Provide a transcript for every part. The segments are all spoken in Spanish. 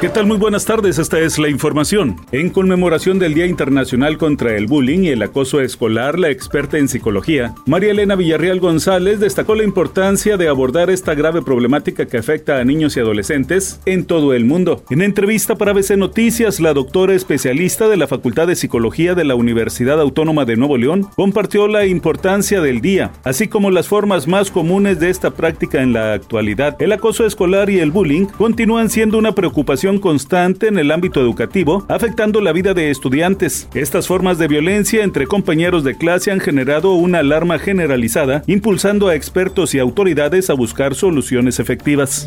¿Qué tal? Muy buenas tardes, esta es la información. En conmemoración del Día Internacional contra el Bullying y el Acoso Escolar, la experta en psicología, María Elena Villarreal González, destacó la importancia de abordar esta grave problemática que afecta a niños y adolescentes en todo el mundo. En entrevista para ABC Noticias, la doctora especialista de la Facultad de Psicología de la Universidad Autónoma de Nuevo León compartió la importancia del día, así como las formas más comunes de esta práctica en la actualidad. El acoso escolar y el bullying continúan siendo una preocupación constante en el ámbito educativo, afectando la vida de estudiantes. Estas formas de violencia entre compañeros de clase han generado una alarma generalizada, impulsando a expertos y autoridades a buscar soluciones efectivas.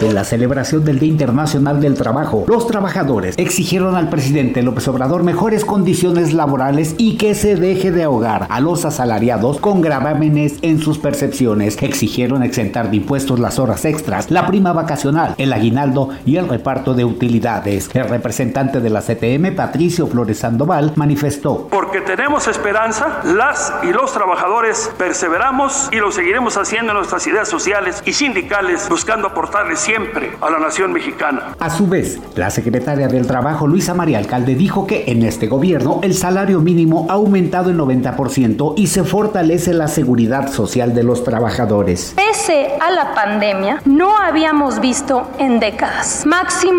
En la celebración del Día Internacional del Trabajo, los trabajadores exigieron al presidente López Obrador mejores condiciones laborales y que se deje de ahogar a los asalariados con gravámenes en sus percepciones. Exigieron exentar de impuestos las horas extras, la prima vacacional, el aguinaldo y el reparto de utilidades. El representante de la CTM, Patricio Flores Sandoval, manifestó. Porque tenemos esperanza, las y los trabajadores perseveramos y lo seguiremos haciendo en nuestras ideas sociales y sindicales, buscando aportarles siempre a la nación mexicana. A su vez, la secretaria del Trabajo, Luisa María Alcalde, dijo que en este gobierno el salario mínimo ha aumentado en 90% y se fortalece la seguridad social de los trabajadores. Pese a la pandemia, no habíamos visto en décadas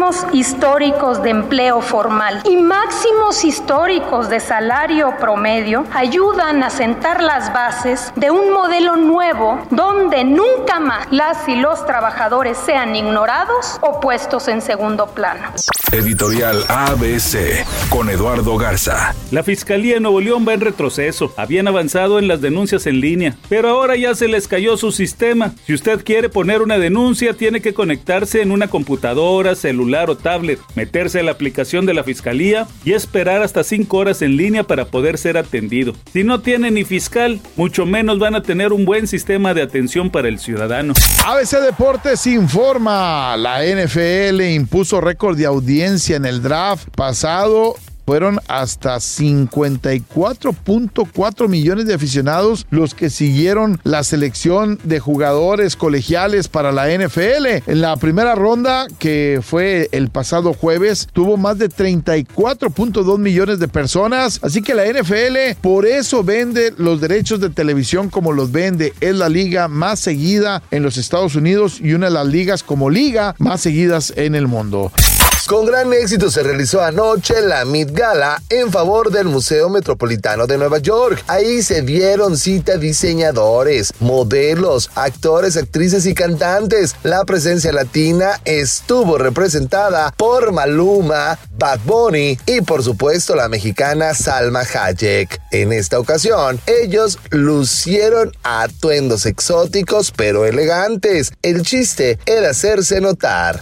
máximos históricos de empleo formal y máximos históricos de salario promedio ayudan a sentar las bases de un modelo nuevo donde nunca más las y los trabajadores sean ignorados o puestos en segundo plano. Editorial ABC con Eduardo Garza. La Fiscalía de Nuevo León va en retroceso. Habían avanzado en las denuncias en línea, pero ahora ya se les cayó su sistema. Si usted quiere poner una denuncia, tiene que conectarse en una computadora, celular o tablet, meterse a la aplicación de la Fiscalía y esperar hasta 5 horas en línea para poder ser atendido. Si no tiene ni fiscal, mucho menos van a tener un buen sistema de atención para el ciudadano. ABC Deportes informa, la NFL impuso récord de audiencia en el draft pasado fueron hasta 54.4 millones de aficionados los que siguieron la selección de jugadores colegiales para la NFL. En la primera ronda, que fue el pasado jueves, tuvo más de 34.2 millones de personas. Así que la NFL por eso vende los derechos de televisión como los vende. Es la liga más seguida en los Estados Unidos y una de las ligas como liga más seguidas en el mundo. Con gran éxito se realizó anoche la Mid Gala en favor del Museo Metropolitano de Nueva York. Ahí se dieron cita diseñadores, modelos, actores, actrices y cantantes. La presencia latina estuvo representada por Maluma, Bad Bunny y por supuesto la mexicana Salma Hayek. En esta ocasión, ellos lucieron atuendos exóticos pero elegantes. El chiste era hacerse notar.